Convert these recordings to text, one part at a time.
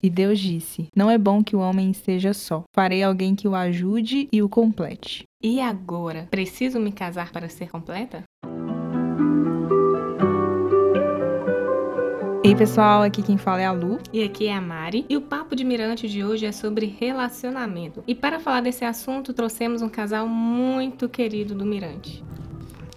E Deus disse: Não é bom que o homem esteja só. Farei alguém que o ajude e o complete. E agora? Preciso me casar para ser completa? Ei pessoal, aqui quem fala é a Lu. E aqui é a Mari. E o Papo de Mirante de hoje é sobre relacionamento. E para falar desse assunto, trouxemos um casal muito querido do Mirante.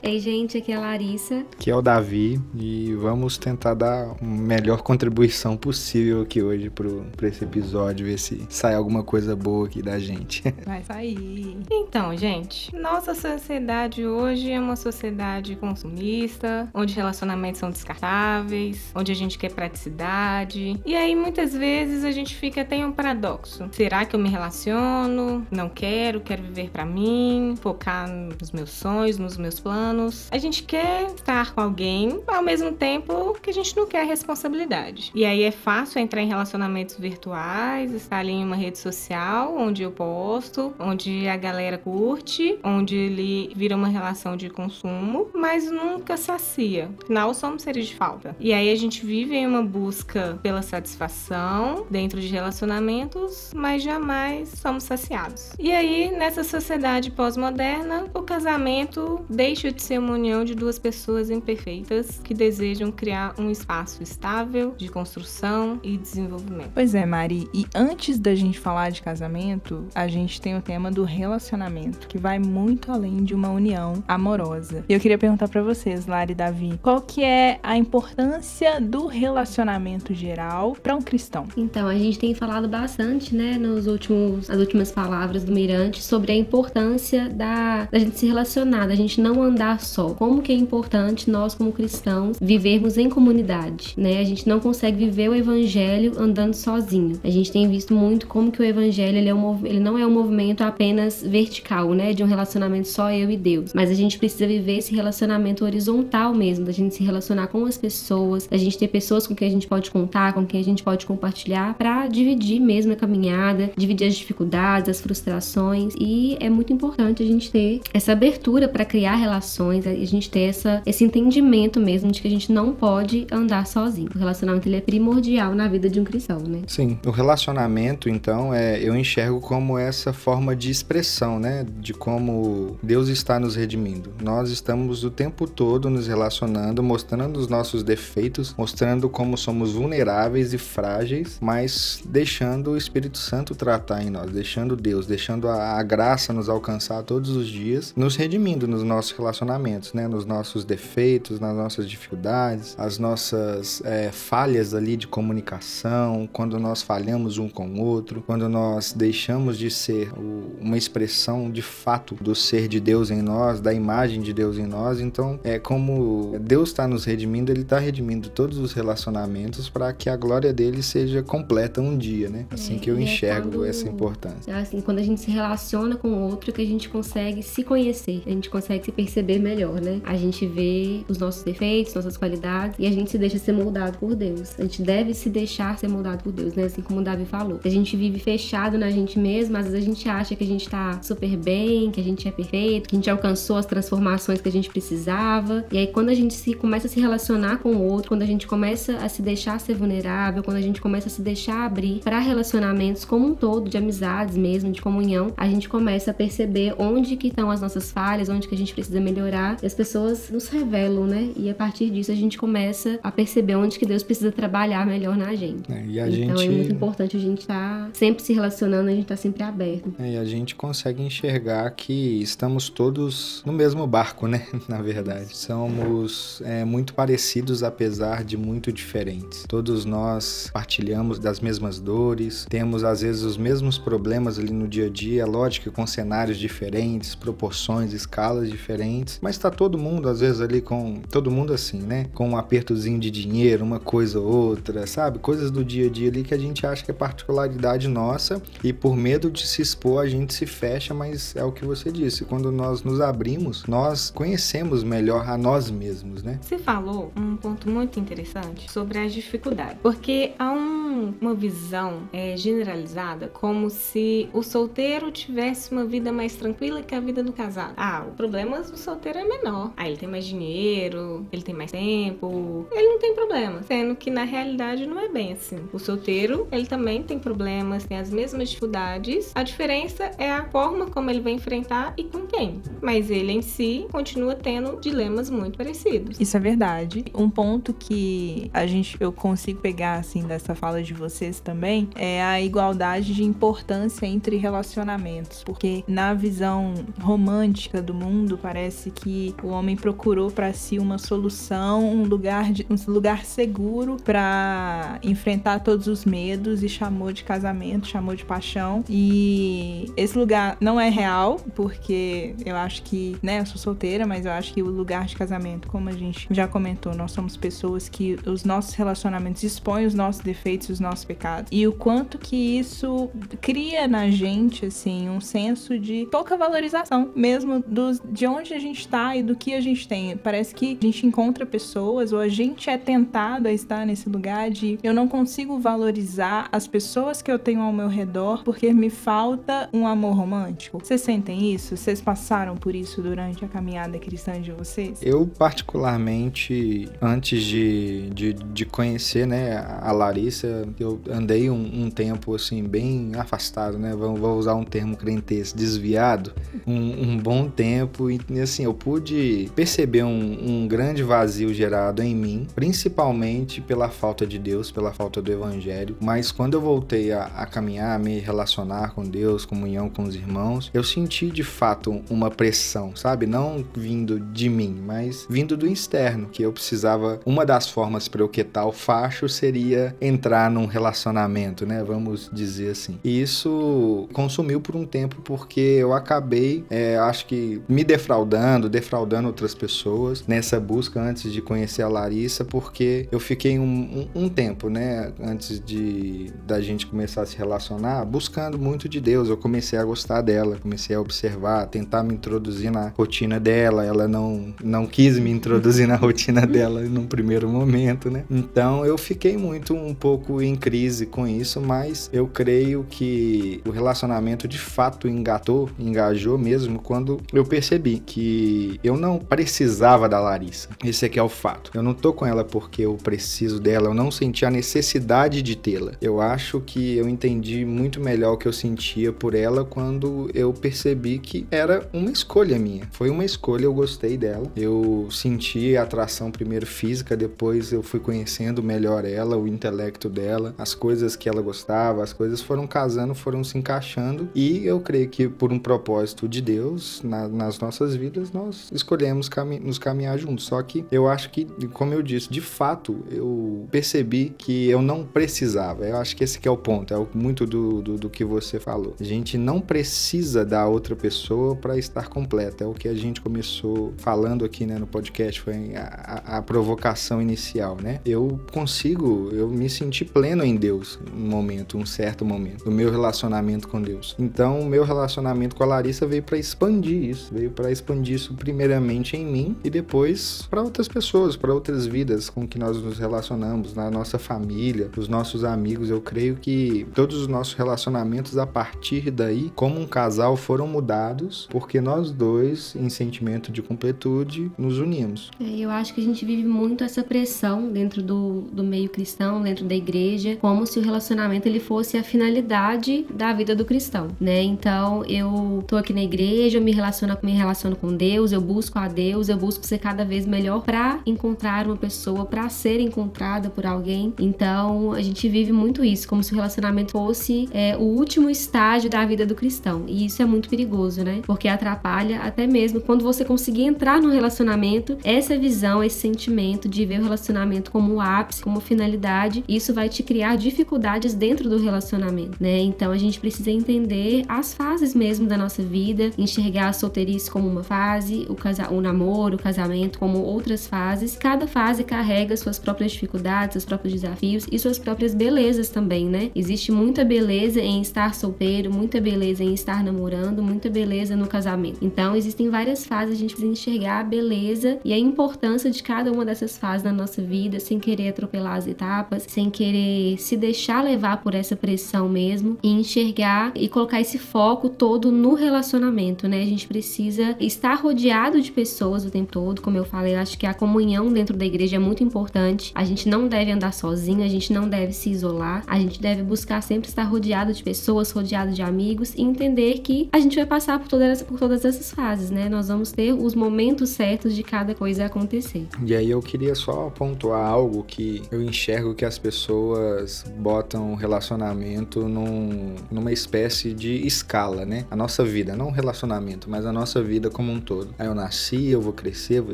Ei, gente, aqui é a Larissa. Aqui é o Davi e vamos tentar dar a melhor contribuição possível aqui hoje para esse episódio, ver se sai alguma coisa boa aqui da gente. Vai sair. Então, gente, nossa sociedade hoje é uma sociedade consumista, onde relacionamentos são descartáveis, onde a gente quer praticidade. E aí, muitas vezes, a gente fica, tem um paradoxo. Será que eu me relaciono? Não quero, quero viver para mim, focar nos meus sonhos, nos meus planos anos. A gente quer estar com alguém, ao mesmo tempo que a gente não quer responsabilidade. E aí é fácil entrar em relacionamentos virtuais, estar ali em uma rede social onde eu posto, onde a galera curte, onde ele vira uma relação de consumo, mas nunca sacia. Afinal, somos seres de falta. E aí a gente vive em uma busca pela satisfação dentro de relacionamentos, mas jamais somos saciados. E aí, nessa sociedade pós-moderna, o casamento deixa de ser uma união de duas pessoas imperfeitas que desejam criar um espaço estável de construção e desenvolvimento. Pois é, Mari. E antes da gente falar de casamento, a gente tem o tema do relacionamento, que vai muito além de uma união amorosa. E eu queria perguntar para vocês, Lari e Davi, qual que é a importância do relacionamento geral para um cristão? Então, a gente tem falado bastante, né, nos últimos, as últimas palavras do Mirante sobre a importância da, da gente se relacionar, da gente não andar só. Como que é importante nós como cristãos vivermos em comunidade, né? A gente não consegue viver o evangelho andando sozinho. A gente tem visto muito como que o evangelho ele, é um, ele não é um movimento apenas vertical, né, de um relacionamento só eu e Deus, mas a gente precisa viver esse relacionamento horizontal mesmo, da gente se relacionar com as pessoas, da gente ter pessoas com quem a gente pode contar, com quem a gente pode compartilhar para dividir mesmo a caminhada, dividir as dificuldades, as frustrações e é muito importante a gente ter essa abertura para criar relações relações, a gente ter essa, esse entendimento mesmo de que a gente não pode andar sozinho. O relacionamento ele é primordial na vida de um cristão, né? Sim, o relacionamento, então, é, eu enxergo como essa forma de expressão, né? De como Deus está nos redimindo. Nós estamos o tempo todo nos relacionando, mostrando os nossos defeitos, mostrando como somos vulneráveis e frágeis, mas deixando o Espírito Santo tratar em nós, deixando Deus, deixando a, a graça nos alcançar todos os dias, nos redimindo nos nossos relacionamentos relacionamentos, né? Nos nossos defeitos, nas nossas dificuldades, as nossas é, falhas ali de comunicação, quando nós falhamos um com o outro, quando nós deixamos de ser o, uma expressão de fato do ser de Deus em nós, da imagem de Deus em nós. Então, é como Deus está nos redimindo, Ele está redimindo todos os relacionamentos para que a glória dele seja completa um dia, né? Assim é, que eu é enxergo é essa importância. Assim, quando a gente se relaciona com o outro, que a gente consegue se conhecer, a gente consegue se perceber melhor, né? A gente vê os nossos defeitos, nossas qualidades e a gente se deixa ser moldado por Deus. A gente deve se deixar ser moldado por Deus, né? Assim como o Davi falou. Se a gente vive fechado na gente mesmo, às vezes a gente acha que a gente tá super bem, que a gente é perfeito, que a gente alcançou as transformações que a gente precisava. E aí quando a gente se começa a se relacionar com o outro, quando a gente começa a se deixar ser vulnerável, quando a gente começa a se deixar abrir para relacionamentos como um todo, de amizades mesmo, de comunhão, a gente começa a perceber onde que estão as nossas falhas, onde que a gente precisa melhorar melhorar, e as pessoas nos revelam, né? E a partir disso a gente começa a perceber onde que Deus precisa trabalhar melhor na gente. É, então gente... é muito importante a gente estar tá sempre se relacionando, a gente estar tá sempre aberto. É, e a gente consegue enxergar que estamos todos no mesmo barco, né? na verdade. Somos é, muito parecidos, apesar de muito diferentes. Todos nós partilhamos das mesmas dores, temos às vezes os mesmos problemas ali no dia a dia, lógico com cenários diferentes, proporções, escalas diferentes mas tá todo mundo, às vezes, ali com. Todo mundo assim, né? Com um apertozinho de dinheiro, uma coisa ou outra, sabe? Coisas do dia a dia ali que a gente acha que é particularidade nossa e por medo de se expor a gente se fecha, mas é o que você disse. Quando nós nos abrimos, nós conhecemos melhor a nós mesmos, né? Você falou um ponto muito interessante sobre as dificuldades, porque há um um, uma visão é, generalizada como se o solteiro tivesse uma vida mais tranquila que a vida do casado. Ah, o problema do solteiro é menor. Ah, ele tem mais dinheiro, ele tem mais tempo, ele não tem problema. Sendo que na realidade não é bem assim. O solteiro, ele também tem problemas, tem as mesmas dificuldades. A diferença é a forma como ele vai enfrentar e com quem. Mas ele em si continua tendo dilemas muito parecidos. Isso é verdade. Um ponto que a gente eu consigo pegar assim dessa fala de vocês também é a igualdade de importância entre relacionamentos, porque na visão romântica do mundo parece que o homem procurou para si uma solução, um lugar de, um lugar seguro para enfrentar todos os medos e chamou de casamento, chamou de paixão. E esse lugar não é real, porque eu acho que, né, eu sou solteira, mas eu acho que o lugar de casamento, como a gente já comentou, nós somos pessoas que os nossos relacionamentos expõem os nossos defeitos, os nossos pecados. E o quanto que isso cria na gente, assim, um senso de pouca valorização, mesmo dos, de onde a gente tá e do que a gente tem. Parece que a gente encontra pessoas ou a gente é tentado a estar nesse lugar de eu não consigo valorizar as pessoas que eu tenho ao meu redor porque me falta um amor romântico. Vocês sentem isso? Vocês passaram por isso durante a caminhada cristã de vocês? Eu, particularmente, antes de, de, de conhecer né, a Larissa, eu andei um, um, tempo assim, bem afastado, né? Vou, vou usar um termo crentez, desviado, um, um, bom tempo. E assim, eu pude perceber um, um grande vazio gerado em mim, principalmente pela falta de Deus, pela falta do Evangelho. Mas quando eu voltei a, a caminhar, a me relacionar com Deus, comunhão com os irmãos, eu senti de fato uma pressão, sabe? Não vindo de mim, mas vindo do externo, que eu precisava. Uma das formas para eu quitar o facho seria entrar num relacionamento, né? Vamos dizer assim. E isso consumiu por um tempo porque eu acabei, é, acho que me defraudando, defraudando outras pessoas nessa busca antes de conhecer a Larissa, porque eu fiquei um, um, um tempo, né? Antes de da gente começar a se relacionar, buscando muito de Deus. Eu comecei a gostar dela, comecei a observar, tentar me introduzir na rotina dela. Ela não, não quis me introduzir na rotina dela num primeiro momento, né? Então eu fiquei muito um pouco em crise com isso, mas eu creio que o relacionamento de fato engatou, engajou mesmo quando eu percebi que eu não precisava da Larissa. Esse aqui é o fato. Eu não tô com ela porque eu preciso dela, eu não senti a necessidade de tê-la. Eu acho que eu entendi muito melhor o que eu sentia por ela quando eu percebi que era uma escolha minha. Foi uma escolha, eu gostei dela. Eu senti a atração primeiro física, depois eu fui conhecendo melhor ela, o intelecto dela, as coisas que ela gostava, as coisas foram casando, foram se encaixando e eu creio que por um propósito de Deus na, nas nossas vidas nós escolhemos cami nos caminhar juntos. Só que eu acho que, como eu disse, de fato eu percebi que eu não precisava. Eu acho que esse que é o ponto, é muito do, do, do que você falou. A gente não precisa da outra pessoa para estar completa. É o que a gente começou falando aqui né, no podcast, foi a, a, provocação inicial, né? Eu consigo, eu me senti pleno em Deus um momento, um certo momento, do meu relacionamento com Deus. Então, o meu relacionamento com a Larissa veio para expandir isso, veio para expandir isso primeiramente em mim e depois para outras pessoas, para outras vidas com que nós nos relacionamos, na nossa família, os nossos amigos. Eu creio que todos os nossos relacionamentos a partir daí, como um casal, foram mudados porque nós dois, em sentimento de completude, nos unimos. É, eu acho que a gente vive muito essa pressão dentro do, do meio cristão, dentro da igreja, como se o relacionamento ele fosse a finalidade da vida do cristão, né? Então eu tô aqui na igreja, eu me relaciono, me relaciono com Deus, eu busco a Deus, eu busco ser cada vez melhor para encontrar uma pessoa, para ser encontrada por alguém. Então a gente vive muito isso, como se o relacionamento fosse é, o último estágio da vida do cristão. E isso é muito perigoso, né? Porque atrapalha até mesmo quando você conseguir entrar no relacionamento, essa visão, esse sentimento de ver o relacionamento como o ápice, como finalidade, isso vai te criar dificuldades dentro do relacionamento, né? Então a gente precisa entender as fases mesmo da nossa vida, enxergar a solteirice como uma fase, o, casa o namoro, o casamento como outras fases. Cada fase carrega suas próprias dificuldades, seus próprios desafios e suas próprias belezas também, né? Existe muita beleza em estar solteiro, muita beleza em estar namorando, muita beleza no casamento. Então existem várias fases, a gente precisa enxergar a beleza e a importância de cada uma dessas fases na nossa vida, sem querer atropelar as etapas, sem querer se deixar levar por essa pressão mesmo e enxergar e colocar esse foco todo no relacionamento, né? A gente precisa estar rodeado de pessoas o tempo todo, como eu falei, eu acho que a comunhão dentro da igreja é muito importante. A gente não deve andar sozinho, a gente não deve se isolar, a gente deve buscar sempre estar rodeado de pessoas, rodeado de amigos e entender que a gente vai passar por todas, por todas essas fases, né? Nós vamos ter os momentos certos de cada coisa acontecer. E aí eu queria só pontuar algo que eu enxergo que as pessoas botam relacionamento num, numa espécie de escala, né? A nossa vida, não relacionamento, mas a nossa vida como um todo. Aí eu nasci, eu vou crescer, vou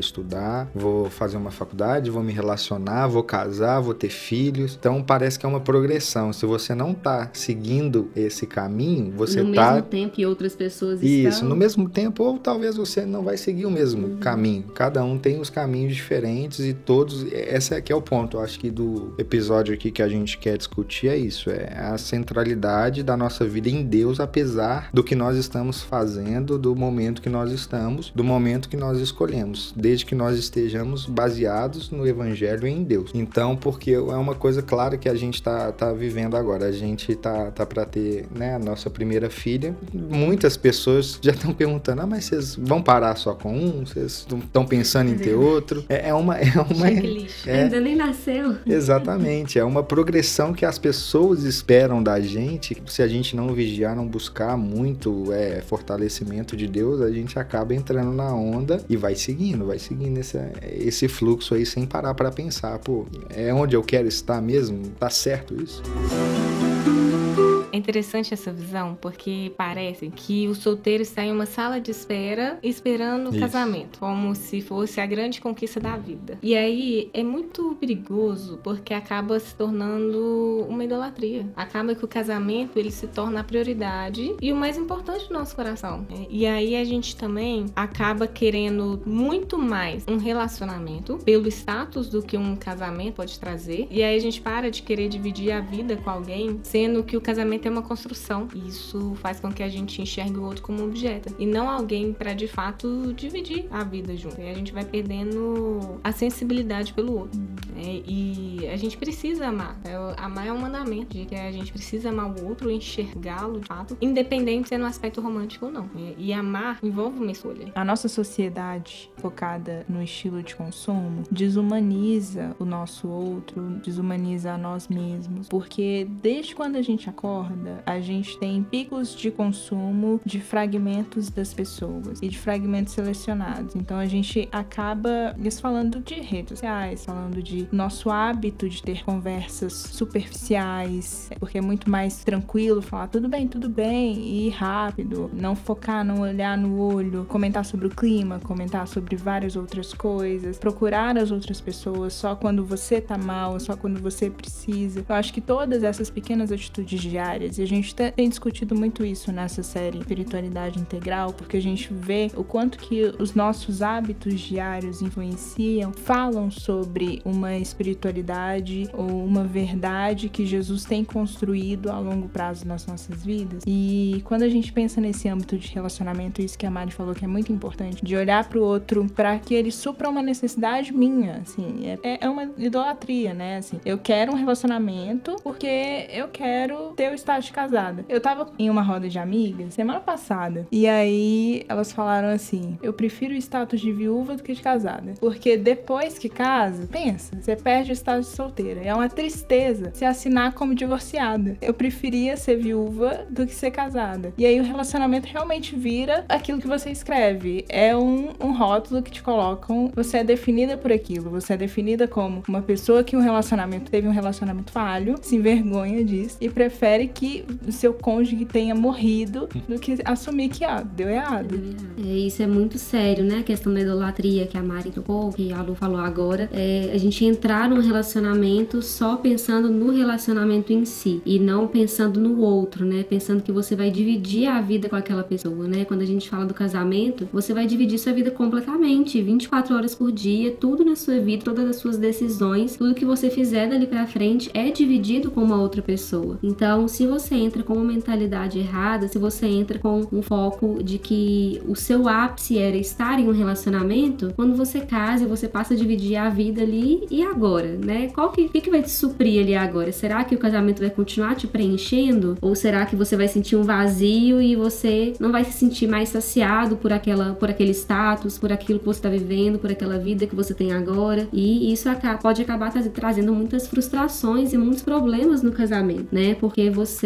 estudar, vou fazer uma faculdade, vou me relacionar, vou casar, vou ter filhos. Então parece que é uma progressão. Se você não tá seguindo esse caminho, você no tá. No mesmo tempo que outras pessoas Isso, estão. no mesmo tempo, ou talvez você não vai seguir o mesmo uhum. caminho. Cada um tem os caminhos diferentes e todos. Esse aqui é o ponto, eu acho que do episódio aqui que a gente quer discutir é isso: é a centralidade da nossa vida em Deus, apesar do que nós estamos fazendo, do momento que nós estamos, do momento que nós escolhemos, desde que nós estejamos baseados no Evangelho em Deus. Então, porque é uma coisa clara que a gente está tá vivendo agora. A gente tá, tá para ter né, a nossa primeira filha. Muitas pessoas já estão perguntando: ah, mas vocês vão parar só com um? Vocês estão pensando em ter outro? É, é uma. É uma é, Ainda nem nasceu. Exatamente. É uma progressão que as pessoas esperam da gente. Se a gente não vigiar, não buscar muito é, fortalecimento de Deus, a gente acaba entrando na onda e vai seguindo, vai seguindo esse, esse fluxo aí sem parar para pensar, pô, é onde eu quero estar mesmo? Tá certo isso? É interessante essa visão porque parece que o solteiro está em uma sala de espera esperando o casamento, como se fosse a grande conquista da vida. E aí é muito perigoso porque acaba se tornando uma idolatria. Acaba que o casamento ele se torna a prioridade e o mais importante do nosso coração. E aí a gente também acaba querendo muito mais um relacionamento pelo status do que um casamento pode trazer. E aí a gente para de querer dividir a vida com alguém, sendo que o casamento relacionamento é uma construção. E isso faz com que a gente enxergue o outro como um objeto. E não alguém para de fato dividir a vida junto. E a gente vai perdendo a sensibilidade pelo outro. Né? E a gente precisa amar. É, amar é um mandamento de que a gente precisa amar o outro, enxergá-lo de fato, independente se é no aspecto romântico ou não. E amar envolve uma escolha. A nossa sociedade focada no estilo de consumo desumaniza o nosso outro, desumaniza a nós mesmos, porque desde quando a gente acorda a gente tem picos de consumo de fragmentos das pessoas e de fragmentos selecionados. Então a gente acaba isso falando de redes sociais, falando de nosso hábito de ter conversas superficiais, porque é muito mais tranquilo falar tudo bem, tudo bem e ir rápido, não focar, não olhar no olho, comentar sobre o clima, comentar sobre várias outras coisas, procurar as outras pessoas só quando você tá mal, só quando você precisa. Eu acho que todas essas pequenas atitudes diárias e a gente tem discutido muito isso nessa série Espiritualidade Integral, porque a gente vê o quanto que os nossos hábitos diários influenciam, falam sobre uma espiritualidade ou uma verdade que Jesus tem construído a longo prazo nas nossas vidas. E quando a gente pensa nesse âmbito de relacionamento, isso que a Mari falou que é muito importante, de olhar para o outro para que ele supra uma necessidade minha, assim, é, é uma idolatria, né? Assim, eu quero um relacionamento porque eu quero ter o status de casada. Eu tava em uma roda de amigas semana passada. E aí elas falaram assim: eu prefiro o status de viúva do que de casada. Porque depois que casa, pensa, você perde o status de solteira. É uma tristeza se assinar como divorciada. Eu preferia ser viúva do que ser casada. E aí o relacionamento realmente vira aquilo que você escreve. É um, um rótulo que te colocam. Você é definida por aquilo. Você é definida como uma pessoa que um relacionamento teve um relacionamento falho, se envergonha disso e prefere que o seu cônjuge tenha morrido do que assumir que ah, deu errado. É, isso é muito sério, né? A questão da idolatria que a Mari tocou, que a Lu falou agora. É a gente entrar num relacionamento só pensando no relacionamento em si e não pensando no outro, né? Pensando que você vai dividir a vida com aquela pessoa, né? Quando a gente fala do casamento, você vai dividir sua vida completamente, 24 horas por dia, tudo na sua vida, todas as suas decisões, tudo que você fizer dali para frente é dividido com uma outra pessoa. Então, se você entra com uma mentalidade errada, se você entra com um foco de que o seu ápice era estar em um relacionamento, quando você casa, você passa a dividir a vida ali e agora, né? Qual que, que, que vai te suprir ali agora? Será que o casamento vai continuar te preenchendo? Ou será que você vai sentir um vazio e você não vai se sentir mais saciado por aquela, por aquele status, por aquilo que você está vivendo, por aquela vida que você tem agora? E isso pode acabar trazendo muitas frustrações e muitos problemas no casamento, né? Porque você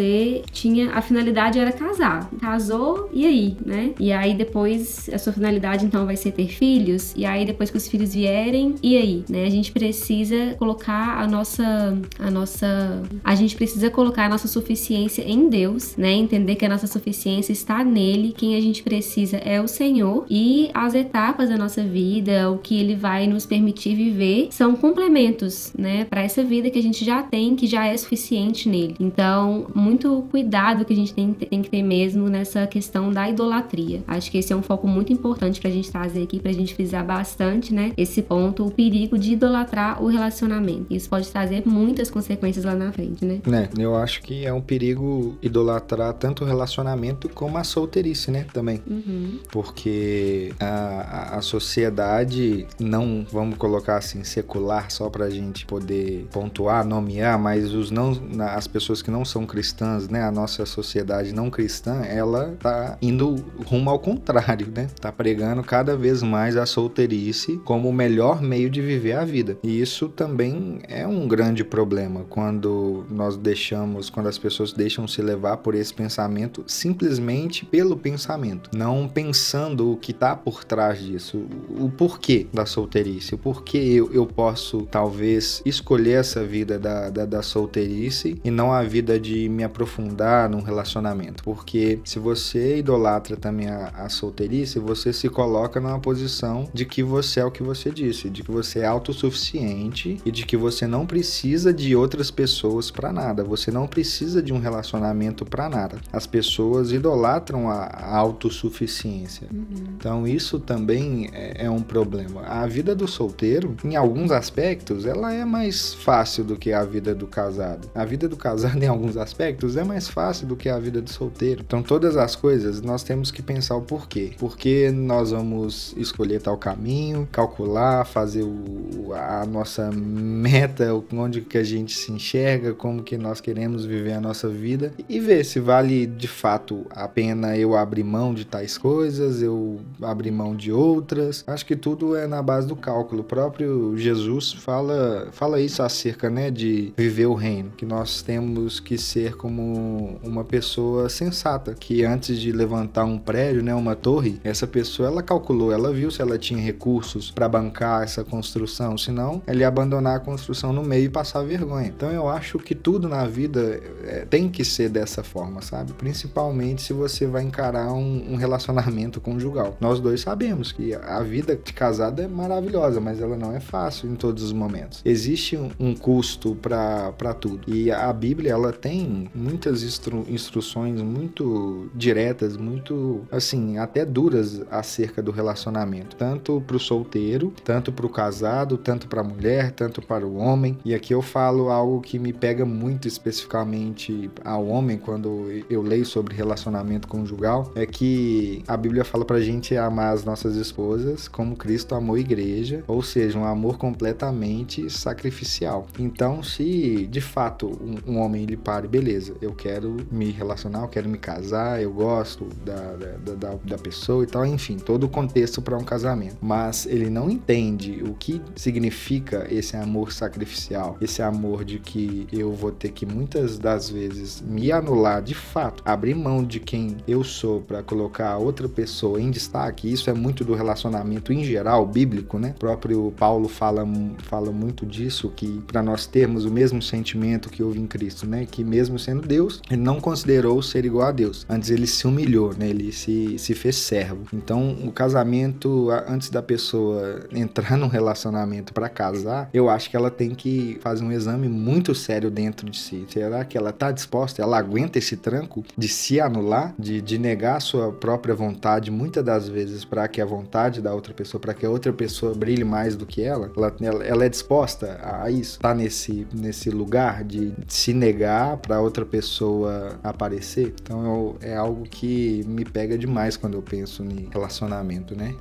tinha a finalidade era casar, casou e aí, né? E aí depois a sua finalidade então vai ser ter filhos e aí depois que os filhos vierem e aí, né? A gente precisa colocar a nossa a nossa a gente precisa colocar a nossa suficiência em Deus, né? Entender que a nossa suficiência está nele, quem a gente precisa é o Senhor e as etapas da nossa vida, o que ele vai nos permitir viver são complementos, né, para essa vida que a gente já tem, que já é suficiente nele. Então, muito cuidado que a gente tem, tem que ter mesmo nessa questão da idolatria. Acho que esse é um foco muito importante pra gente trazer aqui, pra gente frisar bastante, né, esse ponto, o perigo de idolatrar o relacionamento. Isso pode trazer muitas consequências lá na frente, né? Né, eu acho que é um perigo idolatrar tanto o relacionamento como a solteirice, né, também. Uhum. Porque a, a sociedade não, vamos colocar assim, secular, só pra gente poder pontuar, nomear, mas os não, as pessoas que não são cristãs, né, a nossa sociedade não cristã, ela tá indo rumo ao contrário, né? Tá pregando cada vez mais a solteirice como o melhor meio de viver a vida. E isso também é um grande problema quando nós deixamos, quando as pessoas deixam se levar por esse pensamento simplesmente pelo pensamento, não pensando o que tá por trás disso, o porquê da solteirice, o porquê eu, eu posso talvez escolher essa vida da, da, da solteirice e não a vida de me aprofundar num relacionamento. Porque se você idolatra também a, a solteirice, você se coloca numa posição de que você é o que você disse, de que você é autossuficiente e de que você não precisa de outras pessoas para nada. Você não precisa de um relacionamento para nada. As pessoas idolatram a, a autossuficiência. Uhum. Então isso também é, é um problema. A vida do solteiro, em alguns aspectos, ela é mais fácil do que a vida do casado. A vida do casado, em alguns aspectos, é mais fácil do que a vida do solteiro. Então, todas as coisas nós temos que pensar o porquê. Por que nós vamos escolher tal caminho, calcular, fazer o, a nossa meta, onde que a gente se enxerga, como que nós queremos viver a nossa vida e ver se vale de fato a pena eu abrir mão de tais coisas, eu abrir mão de outras. Acho que tudo é na base do cálculo. O próprio Jesus fala, fala isso acerca, né, de viver o reino, que nós temos que ser como uma pessoa sensata, que antes de levantar um prédio, né, uma torre, essa pessoa ela calculou, ela viu se ela tinha recursos para bancar essa construção, senão ela ia abandonar a construção no meio e passar vergonha. Então eu acho que tudo na vida é, tem que ser dessa forma, sabe? Principalmente se você vai encarar um, um relacionamento conjugal. Nós dois sabemos que a vida de casado é maravilhosa, mas ela não é fácil em todos os momentos. Existe um, um custo para tudo. E a Bíblia, ela tem muitas instru instruções muito diretas, muito, assim, até duras acerca do relacionamento. Tanto para o solteiro, tanto para o casado, tanto para a mulher, tanto para o homem. E aqui eu falo algo que me pega muito especificamente ao homem quando eu leio sobre relacionamento conjugal, é que a Bíblia fala pra gente amar as nossas esposas como Cristo amou a igreja, ou seja, um amor completamente sacrificial. Então, se de fato um, um homem ele pare, beleza, eu quero me relacionar, eu quero me casar, eu gosto da, da, da, da pessoa e tal, enfim, todo o contexto para um casamento. Mas ele não entende o que significa esse amor sacrificial, esse amor de que eu vou ter que muitas das vezes me anular de fato, abrir mão de quem eu sou para colocar outra pessoa em destaque. Isso é muito do relacionamento em geral bíblico, né? O próprio Paulo fala, fala muito disso que para nós termos o mesmo sentimento que houve em Cristo, né? Que mesmo sendo Deus, ele não considerou ser igual a Deus. Antes ele se humilhou, né? Ele se, se fez servo. Então, o casamento antes da pessoa entrar num relacionamento para casar, eu acho que ela tem que fazer um exame muito sério dentro de si. Será que ela tá disposta, ela aguenta esse tranco de se anular, de, de negar a sua própria vontade muitas das vezes para que a vontade da outra pessoa, para que a outra pessoa brilhe mais do que ela? Ela, ela, ela é disposta a isso? Tá nesse, nesse lugar de se negar para outra pessoa aparecer. Então eu, é algo que me pega demais quando eu penso em relacionamento, né?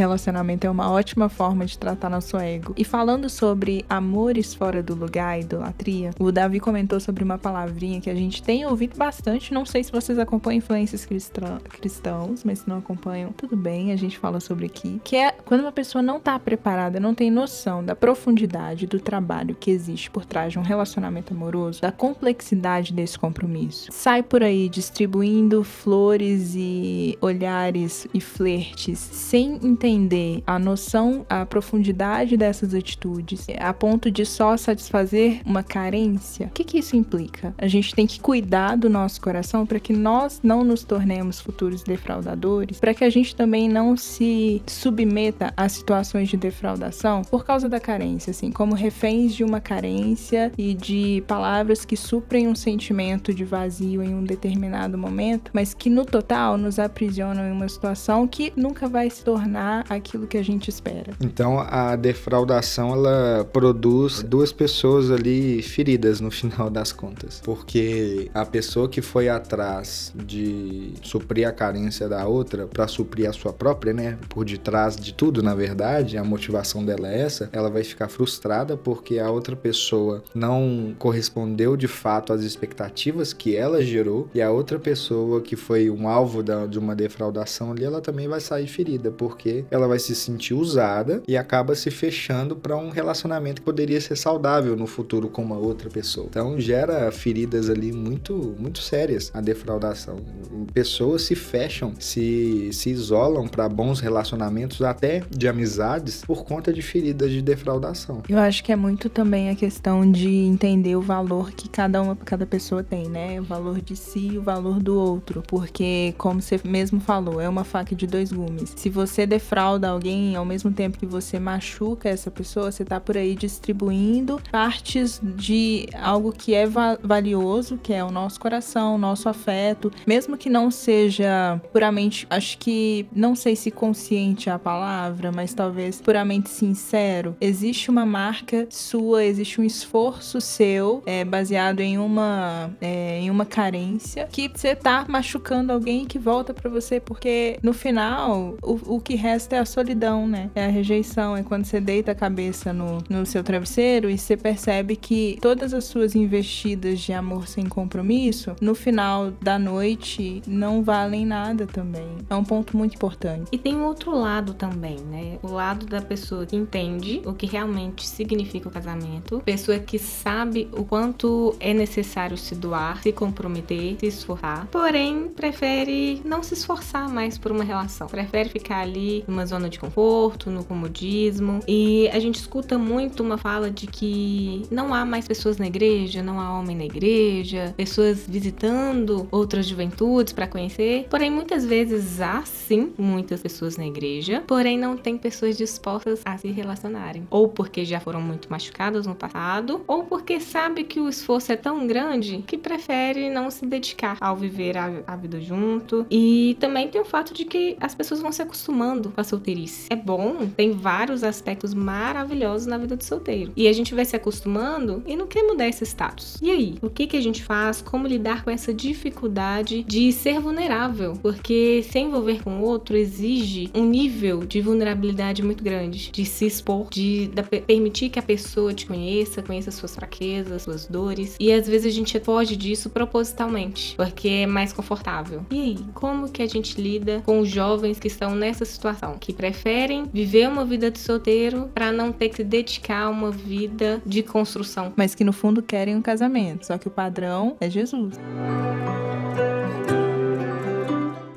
Relacionamento é uma ótima forma de tratar nosso ego. E falando sobre amores fora do lugar, idolatria, o Davi comentou sobre uma palavrinha que a gente tem ouvido bastante. Não sei se vocês acompanham influências cristãos, mas se não acompanham, tudo bem, a gente fala sobre aqui. Que é quando uma pessoa não tá preparada, não tem noção da profundidade do trabalho que existe por trás de um relacionamento amoroso, da complexidade desse compromisso. Sai por aí distribuindo flores e olhares e flertes sem entender entender a noção, a profundidade dessas atitudes, a ponto de só satisfazer uma carência, o que, que isso implica? A gente tem que cuidar do nosso coração para que nós não nos tornemos futuros defraudadores, para que a gente também não se submeta a situações de defraudação por causa da carência, assim, como reféns de uma carência e de palavras que suprem um sentimento de vazio em um determinado momento, mas que no total nos aprisionam em uma situação que nunca vai se tornar aquilo que a gente espera. Então a defraudação ela produz duas pessoas ali feridas no final das contas, porque a pessoa que foi atrás de suprir a carência da outra para suprir a sua própria, né, por detrás de tudo, na verdade, a motivação dela é essa, ela vai ficar frustrada porque a outra pessoa não correspondeu de fato às expectativas que ela gerou e a outra pessoa que foi um alvo da, de uma defraudação ali, ela também vai sair ferida porque ela vai se sentir usada e acaba se fechando para um relacionamento que poderia ser saudável no futuro com uma outra pessoa. Então gera feridas ali muito muito sérias a defraudação. Pessoas se fecham, se se isolam para bons relacionamentos até de amizades por conta de feridas de defraudação. Eu acho que é muito também a questão de entender o valor que cada uma cada pessoa tem, né? O valor de si e o valor do outro, porque como você mesmo falou, é uma faca de dois gumes. Se você defrauda alguém ao mesmo tempo que você machuca essa pessoa, você tá por aí distribuindo partes de algo que é va valioso, que é o nosso coração, o nosso afeto, mesmo que não seja puramente, acho que não sei se consciente é a palavra, mas talvez puramente sincero. Existe uma marca sua, existe um esforço seu é, baseado em uma é, em uma carência que você tá machucando alguém que volta para você porque no final o, o que resta é a solidão, né? É a rejeição. É quando você deita a cabeça no, no seu travesseiro e você percebe que todas as suas investidas de amor sem compromisso, no final da noite, não valem nada também. É um ponto muito importante. E tem outro lado também, né? O lado da pessoa que entende o que realmente significa o casamento, pessoa que sabe o quanto é necessário se doar, se comprometer, se esforçar, porém prefere não se esforçar mais por uma relação, prefere ficar ali numa zona de conforto, no comodismo. E a gente escuta muito uma fala de que não há mais pessoas na igreja, não há homem na igreja, pessoas visitando outras juventudes para conhecer. Porém, muitas vezes há sim muitas pessoas na igreja, porém não tem pessoas dispostas a se relacionarem. Ou porque já foram muito machucadas no passado, ou porque sabe que o esforço é tão grande que prefere não se dedicar ao viver a, a vida junto. E também tem o fato de que as pessoas vão se acostumando a solteirice. É bom, tem vários aspectos maravilhosos na vida do solteiro. E a gente vai se acostumando e não quer mudar esse status. E aí, o que que a gente faz? Como lidar com essa dificuldade de ser vulnerável? Porque se envolver com outro exige um nível de vulnerabilidade muito grande, de se expor, de, de permitir que a pessoa te conheça, conheça suas fraquezas, suas dores. E às vezes a gente foge disso propositalmente, porque é mais confortável. E aí, como que a gente lida com os jovens que estão nessa situação? Que preferem viver uma vida de solteiro para não ter que se dedicar a uma vida de construção. Mas que no fundo querem um casamento, só que o padrão é Jesus.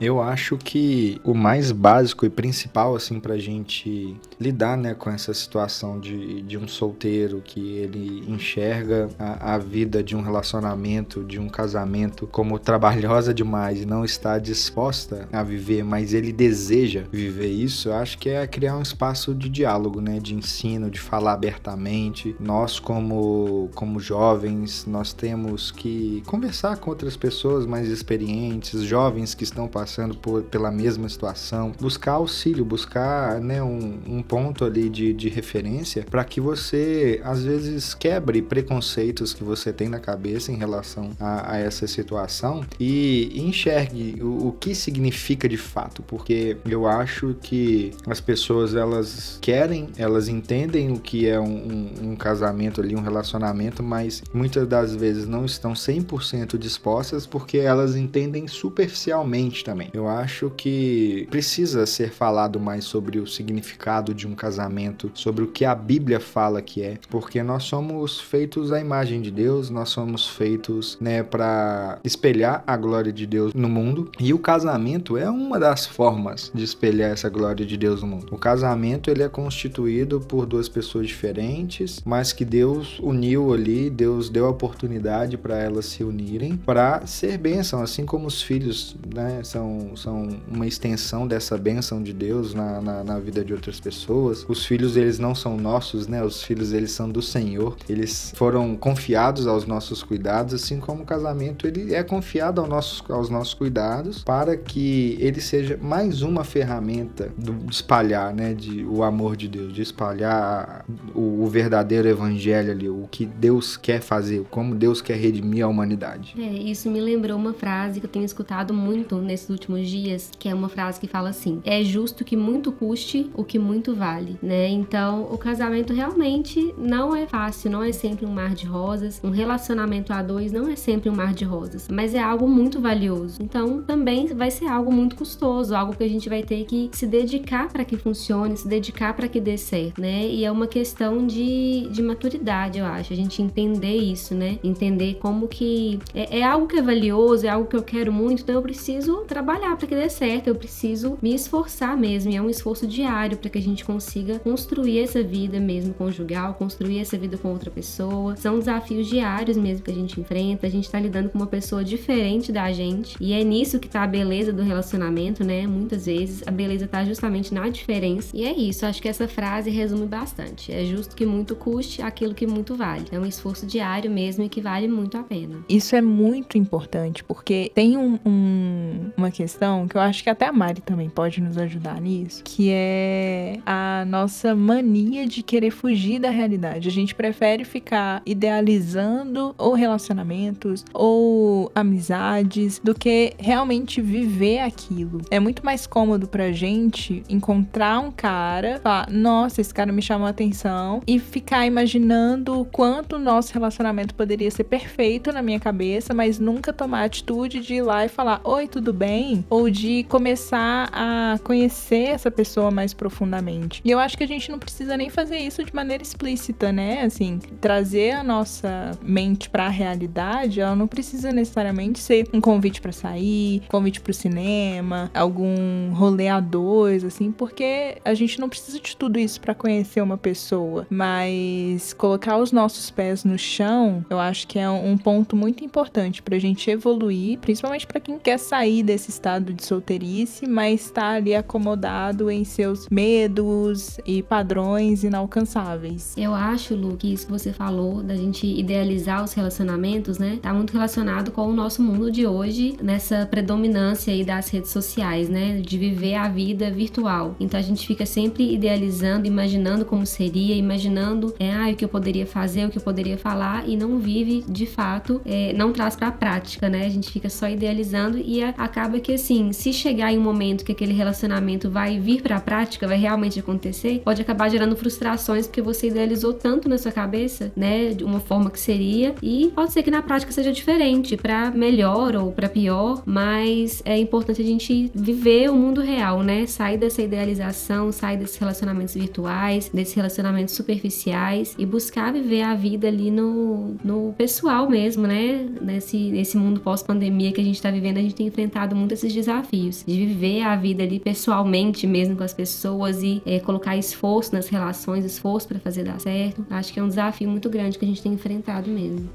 Eu acho que o mais básico e principal, assim, pra gente lidar, né, com essa situação de, de um solteiro que ele enxerga a, a vida de um relacionamento, de um casamento como trabalhosa demais e não está disposta a viver, mas ele deseja viver isso, eu acho que é criar um espaço de diálogo, né, de ensino, de falar abertamente. Nós, como, como jovens, nós temos que conversar com outras pessoas mais experientes, jovens que estão passando passando por, pela mesma situação, buscar auxílio, buscar né, um, um ponto ali de, de referência para que você, às vezes, quebre preconceitos que você tem na cabeça em relação a, a essa situação e enxergue o, o que significa de fato, porque eu acho que as pessoas elas querem, elas entendem o que é um, um, um casamento ali, um relacionamento, mas muitas das vezes não estão 100% dispostas porque elas entendem superficialmente também. Eu acho que precisa ser falado mais sobre o significado de um casamento, sobre o que a Bíblia fala que é, porque nós somos feitos à imagem de Deus, nós somos feitos, né, para espelhar a glória de Deus no mundo, e o casamento é uma das formas de espelhar essa glória de Deus no mundo. O casamento ele é constituído por duas pessoas diferentes, mas que Deus uniu ali, Deus deu a oportunidade para elas se unirem para ser bênção, assim como os filhos, né, são, são uma extensão dessa bênção de Deus na, na, na vida de outras pessoas. Os filhos eles não são nossos, né? Os filhos eles são do Senhor. Eles foram confiados aos nossos cuidados, assim como o casamento ele é confiado aos nossos, aos nossos cuidados para que ele seja mais uma ferramenta do espalhar, né, de o amor de Deus, de espalhar o, o verdadeiro evangelho ali, o que Deus quer fazer, como Deus quer redimir a humanidade. É, isso me lembrou uma frase que eu tenho escutado muito nesses últimos dias, que é uma frase que fala assim: "É justo que muito custe o que muito vale", né? Então, o casamento realmente não é fácil, não é sempre um mar de rosas. Um relacionamento a dois não é sempre um mar de rosas, mas é algo muito valioso. Então, também vai ser algo muito custoso, algo que a gente vai ter que se dedicar para que funcione, se dedicar para que dê certo, né? E é uma questão de, de maturidade, eu acho, a gente entender isso, né? Entender como que é, é algo que é valioso, é algo que eu quero muito, então eu preciso trabalhar para que dê certo, eu preciso me esforçar mesmo, e é um esforço diário para que a gente consiga construir essa vida mesmo conjugal, construir essa vida com outra pessoa. São desafios diários mesmo que a gente enfrenta, a gente tá lidando com uma pessoa diferente da gente, e é nisso que tá a beleza do relacionamento, né? Muitas vezes a beleza tá justamente na diferença. E é isso, acho que essa frase resume bastante. É justo que muito custe aquilo que muito vale. É um esforço diário mesmo e que vale muito a pena. Isso é muito importante, porque tem um, um, uma questão que eu acho que até a Mari também pode nos ajudar nisso, que é a nossa mania de querer fugir da realidade. A gente prefere ficar idealizando ou relacionamentos ou amizades do que realmente viver aquilo. É muito mais cômodo pra gente encontrar um cara, falar, nossa, esse cara me chamou a atenção e ficar imaginando o quanto o nosso relacionamento poderia ser perfeito na minha cabeça, mas nunca tomar a atitude de ir lá e falar, oi, tudo bem? Ou de começar a conhecer essa pessoa mais profundamente. E eu acho que a gente não precisa nem fazer isso de maneira explícita, né? Assim, trazer a nossa mente para a realidade, ela não precisa necessariamente ser um convite para sair, convite para o cinema, algum rolê a dois, assim, porque a gente não precisa de tudo isso para conhecer uma pessoa, mas colocar os nossos pés no chão, eu acho que é um ponto muito importante pra gente evoluir, principalmente para quem quer sair desse estado de solteirice, mas está ali acomodado em seus medos e padrões inalcançáveis. Eu acho, Lu, que isso que você falou da gente idealizar os relacionamentos, né, tá muito relacionado com o nosso mundo de hoje, nessa predominância aí das redes sociais, né, de viver a vida virtual. Então a gente fica sempre idealizando, imaginando como seria, imaginando é, ah, o que eu poderia fazer, o que eu poderia falar e não vive de fato, é, não traz para a prática, né? A gente fica só idealizando e acaba que assim, se chegar em um momento que aquele relacionamento vai vir para a prática, vai realmente acontecer, pode acabar gerando frustrações porque você idealizou tanto na sua cabeça, né, de uma forma que seria e pode ser que na prática seja diferente, para melhor ou para pior, mas é importante a gente viver o mundo real, né? Sair dessa idealização, sair desses relacionamentos virtuais, desses relacionamentos superficiais e buscar viver a vida ali no, no pessoal mesmo, né? Nesse, nesse mundo pós-pandemia que a gente tá vivendo, a gente tem enfrentado muito esses desafios de viver a vida ali pessoalmente mesmo com as pessoas e é, colocar esforço nas relações, esforço para fazer dar certo. Acho que é um desafio muito grande que a gente tem enfrentado mesmo.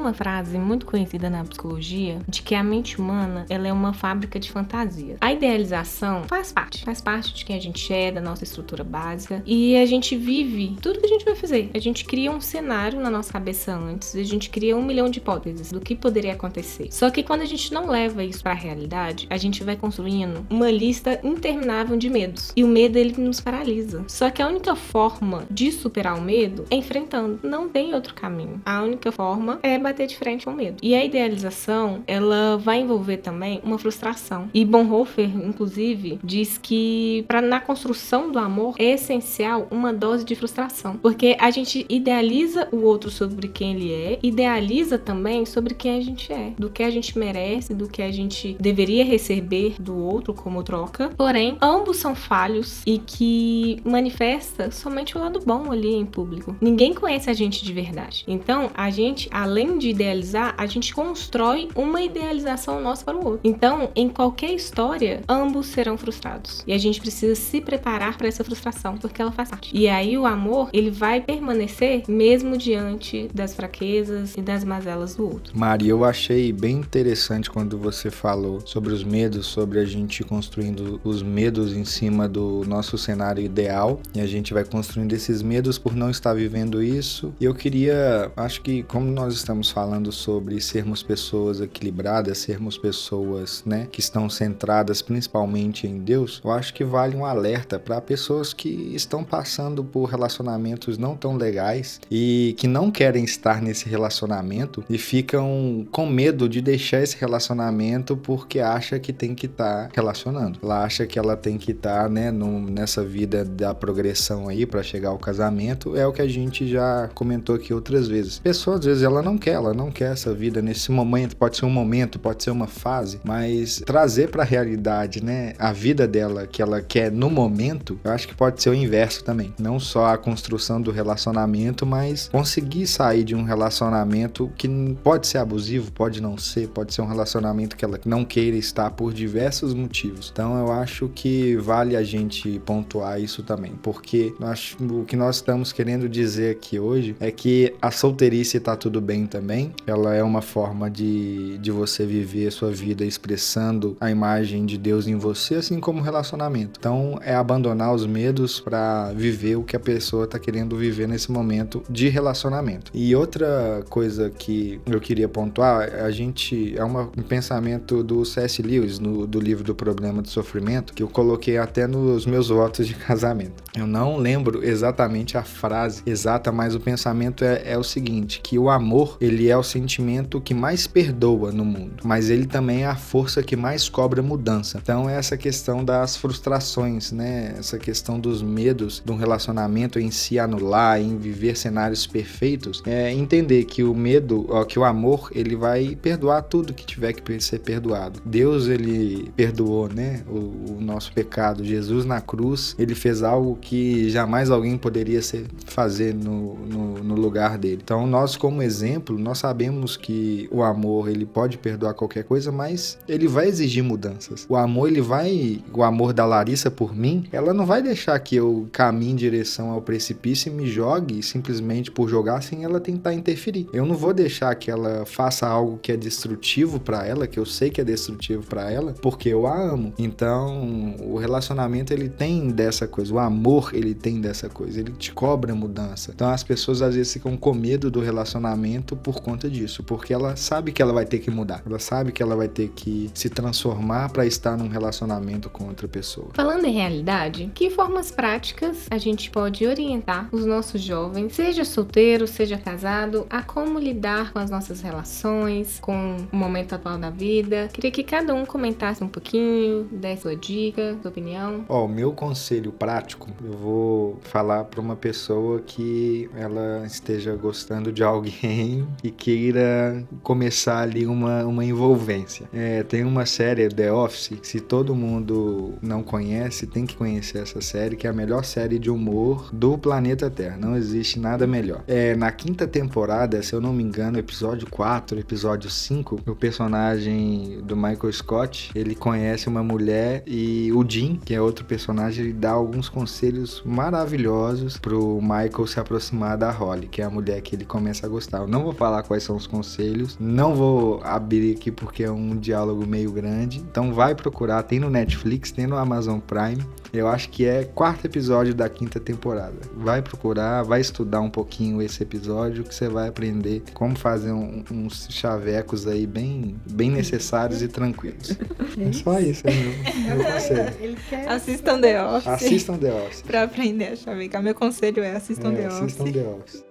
Uma frase muito conhecida na psicologia de que a mente humana ela é uma fábrica de fantasias. A idealização faz parte, faz parte de quem a gente é, da nossa estrutura básica e a gente vive tudo que a gente vai fazer. A gente cria um cenário na nossa cabeça antes, a gente cria um milhão de hipóteses do que poderia acontecer. Só que quando a gente não leva isso para a realidade, a gente vai construindo uma lista interminável de medos e o medo ele nos paralisa. Só que a única forma de superar o medo é enfrentando. Não tem outro caminho. A única forma é bater de frente com medo. E a idealização, ela vai envolver também uma frustração. E Bonhoeffer, inclusive, diz que para na construção do amor é essencial uma dose de frustração, porque a gente idealiza o outro sobre quem ele é, idealiza também sobre quem a gente é, do que a gente merece, do que a gente deveria receber do outro como troca. Porém, ambos são falhos e que manifesta somente o lado bom ali em público. Ninguém conhece a gente de verdade. Então, a gente, além de idealizar, a gente constrói uma idealização nossa para o outro. Então, em qualquer história, ambos serão frustrados. E a gente precisa se preparar para essa frustração, porque ela faz parte. E aí o amor, ele vai permanecer mesmo diante das fraquezas e das mazelas do outro. Maria, eu achei bem interessante quando você falou sobre os medos, sobre a gente construindo os medos em cima do nosso cenário ideal e a gente vai construindo esses medos por não estar vivendo isso. E eu queria, acho que como nós estamos falando sobre sermos pessoas equilibradas, sermos pessoas, né, que estão centradas principalmente em Deus, eu acho que vale um alerta para pessoas que estão passando por relacionamentos não tão legais e que não querem estar nesse relacionamento e ficam com medo de deixar esse relacionamento porque acha que tem que estar tá relacionando. Ela acha que ela tem que estar, tá, né, nessa vida da progressão aí para chegar ao casamento. É o que a gente já comentou aqui outras vezes. Pessoas às vezes ela não quer, ela não quer essa vida nesse momento. Pode ser um momento, pode ser uma fase, mas trazer para a realidade, né, a vida dela que ela quer no momento, eu acho que pode ser o inverso também. Não só a construção do relacionamento, mas conseguir sair de um relacionamento que pode ser abusivo, pode não ser, pode ser um relacionamento que ela não queira estar por diversos motivos. Então eu acho que vale a gente pontuar isso também, porque acho, o que nós estamos querendo dizer aqui hoje é que a solteirice está tudo bem também. Ela é uma forma de, de você viver a sua vida expressando a imagem de Deus em você, assim como relacionamento. Então é abandonar os medos para viver o que a pessoa está querendo viver nesse momento de relacionamento. E outra coisa que eu queria pontuar, a gente é uma, um pensamento do C.S. Lewis no, do livro do Problema do Sofrimento que eu coloquei até nos meus votos de casamento. Eu não lembro exatamente a frase exata, mas o pensamento é, é o seguinte: que o amor ele é o sentimento que mais perdoa no mundo, mas ele também é a força que mais cobra mudança. Então é essa questão das frustrações, né? Essa questão dos medos de um relacionamento em se anular, em viver cenários perfeitos, é entender que o medo, ó, que o amor, ele vai perdoar tudo que tiver que ser perdoado. Deus ele perdoou, né? O, o nosso pecado. Jesus na cruz, ele fez algo que jamais alguém poderia ser, fazer no, no, no lugar dele. Então nós como exemplo, nós sabemos que o amor ele pode perdoar qualquer coisa, mas ele vai exigir mudanças. O amor ele vai, o amor da Larissa por mim, ela não vai deixar que eu caminhe em direção ao precipício e me jogue simplesmente por jogar sem ela tentar interferir. Eu não vou deixar que ela faça algo que é destrutivo para ela, que eu sei que é destrutivo para ela, porque eu a amo. Então, o relacionamento ele tem dessa coisa, o amor ele tem dessa coisa, ele te cobra mudança. Então, as pessoas às vezes ficam com medo do relacionamento por conta disso, porque ela sabe que ela vai ter que mudar. Ela sabe que ela vai ter que se transformar para estar num relacionamento com outra pessoa. Falando em realidade, que formas práticas a gente pode orientar os nossos jovens, seja solteiro, seja casado, a como lidar com as nossas relações, com o momento atual da vida? Queria que cada um comentasse um pouquinho, desse sua dica, sua opinião. Ó, oh, o meu conselho prático, eu vou falar para uma pessoa que ela esteja gostando de alguém e queira começar ali uma, uma envolvência. É, tem uma série, The Office, se todo mundo não conhece, tem que conhecer essa série, que é a melhor série de humor do planeta Terra. Não existe nada melhor. É, na quinta temporada, se eu não me engano, episódio 4, episódio 5, o personagem do Michael Scott, ele conhece uma mulher e o Jim, que é outro personagem, ele dá alguns conselhos maravilhosos pro Michael se aproximar da Holly, que é a mulher que ele começa a gostar. Eu não vou falar falar quais são os conselhos. Não vou abrir aqui porque é um diálogo meio grande. Então vai procurar, tem no Netflix, tem no Amazon Prime. Eu acho que é quarto episódio da quinta temporada. Vai procurar, vai estudar um pouquinho esse episódio que você vai aprender como fazer um, uns chavecos aí bem, bem necessários e tranquilos. É só isso, é meu, meu conselho. Assistam The Office. Assistam The Office. pra aprender a chavecar. Meu conselho é assistam É, The Office. assistam The Office.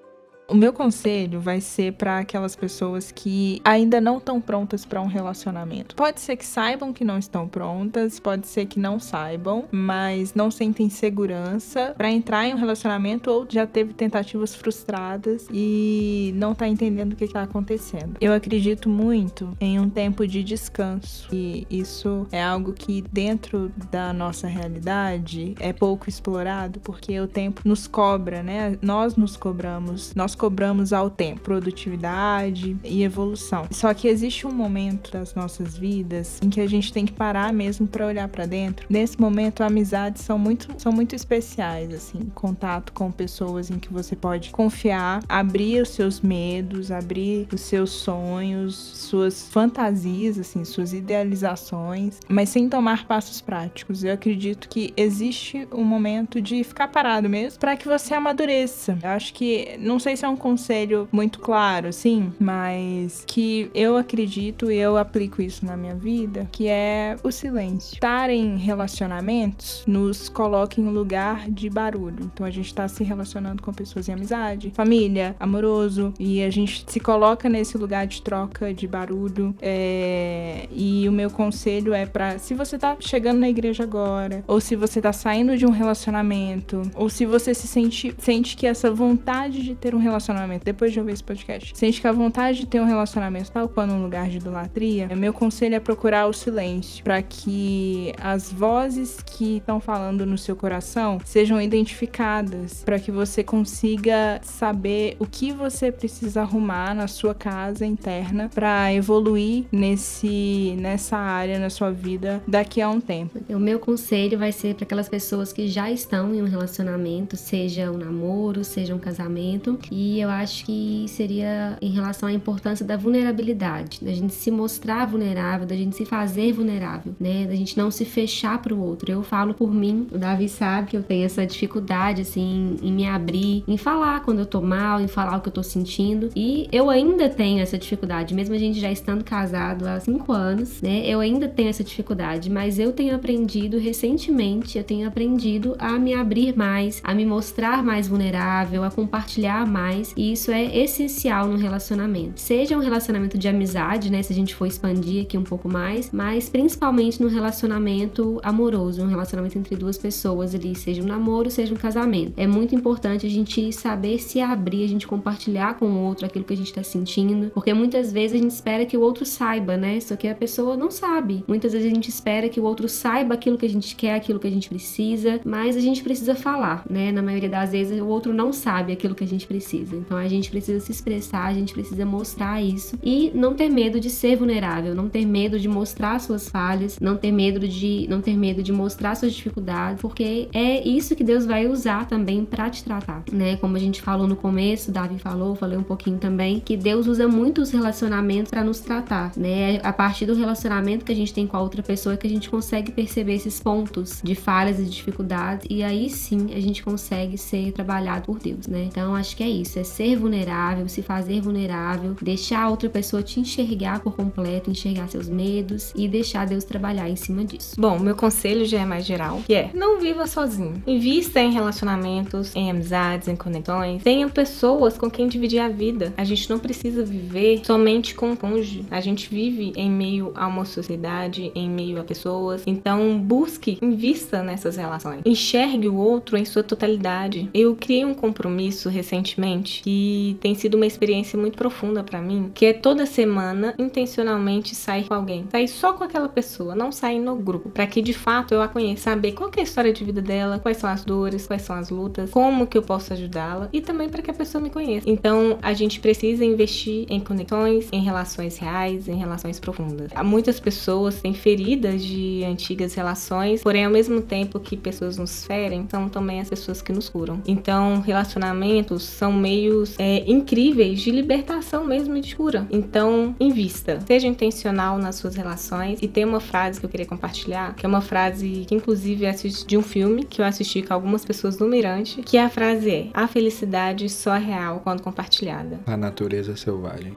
O meu conselho vai ser para aquelas pessoas que ainda não estão prontas para um relacionamento. Pode ser que saibam que não estão prontas, pode ser que não saibam, mas não sentem segurança para entrar em um relacionamento ou já teve tentativas frustradas e não tá entendendo o que está acontecendo. Eu acredito muito em um tempo de descanso e isso é algo que dentro da nossa realidade é pouco explorado porque o tempo nos cobra, né? Nós nos cobramos, nós cobramos ao tempo, produtividade e evolução. Só que existe um momento das nossas vidas em que a gente tem que parar mesmo para olhar para dentro. Nesse momento, amizades são muito, são muito especiais, assim, contato com pessoas em que você pode confiar, abrir os seus medos, abrir os seus sonhos, suas fantasias, assim, suas idealizações, mas sem tomar passos práticos. Eu acredito que existe um momento de ficar parado mesmo para que você amadureça. Eu acho que não sei se é um conselho muito claro, sim, mas que eu acredito e eu aplico isso na minha vida, que é o silêncio. Estar em relacionamentos nos coloca em um lugar de barulho. Então a gente tá se relacionando com pessoas em amizade, família, amoroso, e a gente se coloca nesse lugar de troca, de barulho. É... E o meu conselho é para se você tá chegando na igreja agora, ou se você tá saindo de um relacionamento, ou se você se sente, sente que essa vontade de ter um relacionamento, depois de ouvir esse podcast, sente que a vontade de ter um relacionamento tá ocupando um lugar de idolatria, meu conselho é procurar o silêncio, para que as vozes que estão falando no seu coração sejam identificadas, para que você consiga saber o que você precisa arrumar na sua casa interna para evoluir nesse nessa área na sua vida daqui a um tempo. O meu conselho vai ser para aquelas pessoas que já estão em um relacionamento, seja um namoro, seja um casamento, e eu acho que seria em relação à importância da vulnerabilidade, da gente se mostrar vulnerável, da gente se fazer vulnerável, né? Da gente não se fechar para o outro. Eu falo por mim, o Davi sabe que eu tenho essa dificuldade assim em me abrir, em falar quando eu tô mal, em falar o que eu tô sentindo, e eu ainda tenho essa dificuldade, mesmo a gente já estando casado há cinco anos, né? Eu ainda tenho essa dificuldade, mas eu tenho aprendido recentemente, eu tenho aprendido a me abrir mais, a me mostrar mais vulnerável, a compartilhar mais, e isso é essencial no relacionamento. Seja um relacionamento de amizade, né, se a gente for expandir aqui um pouco mais, mas principalmente no relacionamento amoroso, um relacionamento entre duas pessoas ali, seja um namoro, seja um casamento. É muito importante a gente saber se abrir, a gente compartilhar com o outro aquilo que a gente tá sentindo, porque muitas vezes a gente espera que o outro saiba, né? Só que a pessoa não sabe. Muitas vezes a gente espera que o outro saiba aquilo que a gente quer, aquilo que a gente precisa, mas a gente precisa falar, né? Na maioria das vezes o outro não sabe aquilo que a gente precisa. Então a gente precisa se expressar, a gente precisa mostrar isso e não ter medo de ser vulnerável, não ter medo de mostrar suas falhas, não ter medo de não ter medo de mostrar suas dificuldades, porque é isso que Deus vai usar também para te tratar, né? Como a gente falou no começo, Davi falou, falei um pouquinho também, que Deus usa muito os relacionamentos para nos tratar, né? A partir do relacionamento que a gente tem com a outra pessoa é que a gente consegue perceber esses pontos de falhas e dificuldades e aí sim a gente consegue ser trabalhado por Deus, né? Então acho que é isso, é ser vulnerável, se fazer vulnerável, deixar a outra pessoa te enxergar por completo, enxergar seus medos e deixar Deus trabalhar em cima disso. Bom, meu conselho já é mais geral, que é não viva sozinho. Invista em relacionamentos, em amizades, em conexões. Tenha pessoas com quem dividir a vida. A gente não precisa viver somente com o cônjuge. A gente vive em meio a uma sociedade, em meio a pessoas. Então, busque, invista nessas relações. Enxergue o outro em sua totalidade. Eu criei um compromisso recentemente que tem sido uma experiência muito profunda para mim, que é toda semana intencionalmente sair com alguém. Sair só com aquela pessoa, não sair no grupo, para que de fato eu a conheça, saber qual é a história de vida dela, quais são as dores, quais são as lutas, como que eu posso ajudá-la e também para que a pessoa me conheça. Então, a gente precisa investir em conexões, em relações reais, em relações profundas. Há muitas pessoas têm feridas de antigas relações, porém ao mesmo tempo que pessoas nos ferem, são também as pessoas que nos curam. Então, relacionamentos são meios é, incríveis de libertação mesmo e de cura. Então, invista. Seja intencional nas suas relações. E tem uma frase que eu queria compartilhar, que é uma frase que, inclusive, é de um filme que eu assisti com algumas pessoas do Mirante, que a frase é: A felicidade só é real quando compartilhada. A natureza selvagem.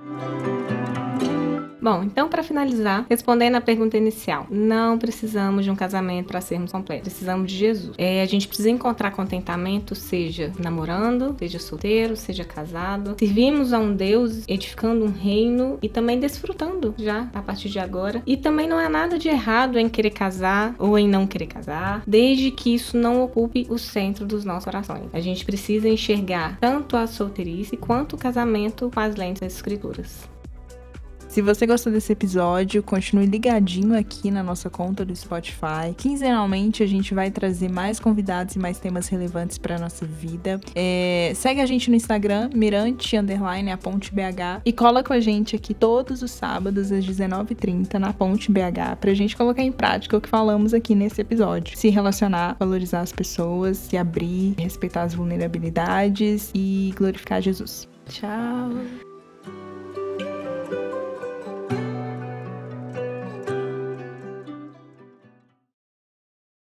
Bom, então para finalizar, respondendo à pergunta inicial, não precisamos de um casamento para sermos completos, precisamos de Jesus. É, a gente precisa encontrar contentamento, seja namorando, seja solteiro, seja casado. Servimos a um Deus, edificando um reino e também desfrutando já a partir de agora. E também não há nada de errado em querer casar ou em não querer casar, desde que isso não ocupe o centro dos nossos corações. A gente precisa enxergar tanto a solteirice quanto o casamento com as lentes das escrituras. Se você gostou desse episódio, continue ligadinho aqui na nossa conta do Spotify. Quinzenalmente a gente vai trazer mais convidados e mais temas relevantes para nossa vida. É, segue a gente no Instagram, Mirante Underline a Ponte BH e cola com a gente aqui todos os sábados às 19h30 na Ponte BH pra gente colocar em prática o que falamos aqui nesse episódio. Se relacionar, valorizar as pessoas, se abrir, respeitar as vulnerabilidades e glorificar Jesus. Tchau!